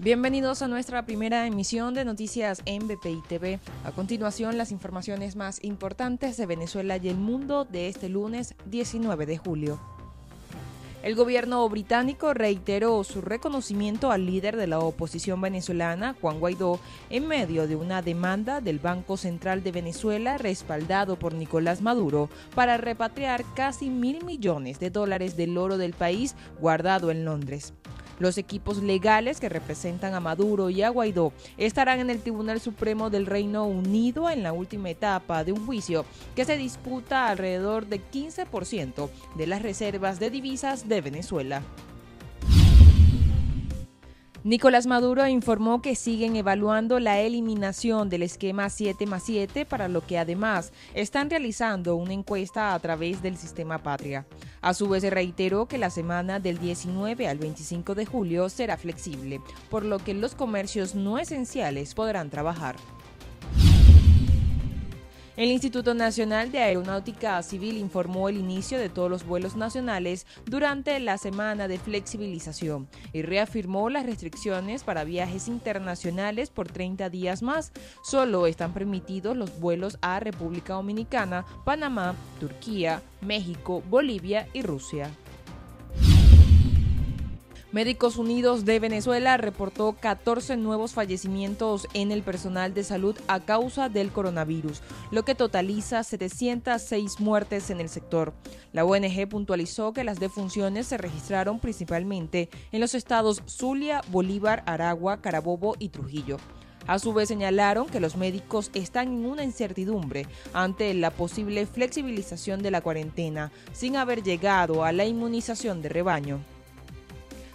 Bienvenidos a nuestra primera emisión de noticias en BPI TV. A continuación, las informaciones más importantes de Venezuela y el mundo de este lunes 19 de julio. El gobierno británico reiteró su reconocimiento al líder de la oposición venezolana, Juan Guaidó, en medio de una demanda del Banco Central de Venezuela respaldado por Nicolás Maduro para repatriar casi mil millones de dólares del oro del país guardado en Londres. Los equipos legales que representan a Maduro y a Guaidó estarán en el Tribunal Supremo del Reino Unido en la última etapa de un juicio que se disputa alrededor de 15% de las reservas de divisas de Venezuela. Nicolás Maduro informó que siguen evaluando la eliminación del esquema 7 más 7, para lo que además están realizando una encuesta a través del sistema Patria. A su vez reiteró que la semana del 19 al 25 de julio será flexible, por lo que los comercios no esenciales podrán trabajar. El Instituto Nacional de Aeronáutica Civil informó el inicio de todos los vuelos nacionales durante la semana de flexibilización y reafirmó las restricciones para viajes internacionales por 30 días más. Solo están permitidos los vuelos a República Dominicana, Panamá, Turquía, México, Bolivia y Rusia. Médicos Unidos de Venezuela reportó 14 nuevos fallecimientos en el personal de salud a causa del coronavirus, lo que totaliza 706 muertes en el sector. La ONG puntualizó que las defunciones se registraron principalmente en los estados Zulia, Bolívar, Aragua, Carabobo y Trujillo. A su vez señalaron que los médicos están en una incertidumbre ante la posible flexibilización de la cuarentena sin haber llegado a la inmunización de rebaño.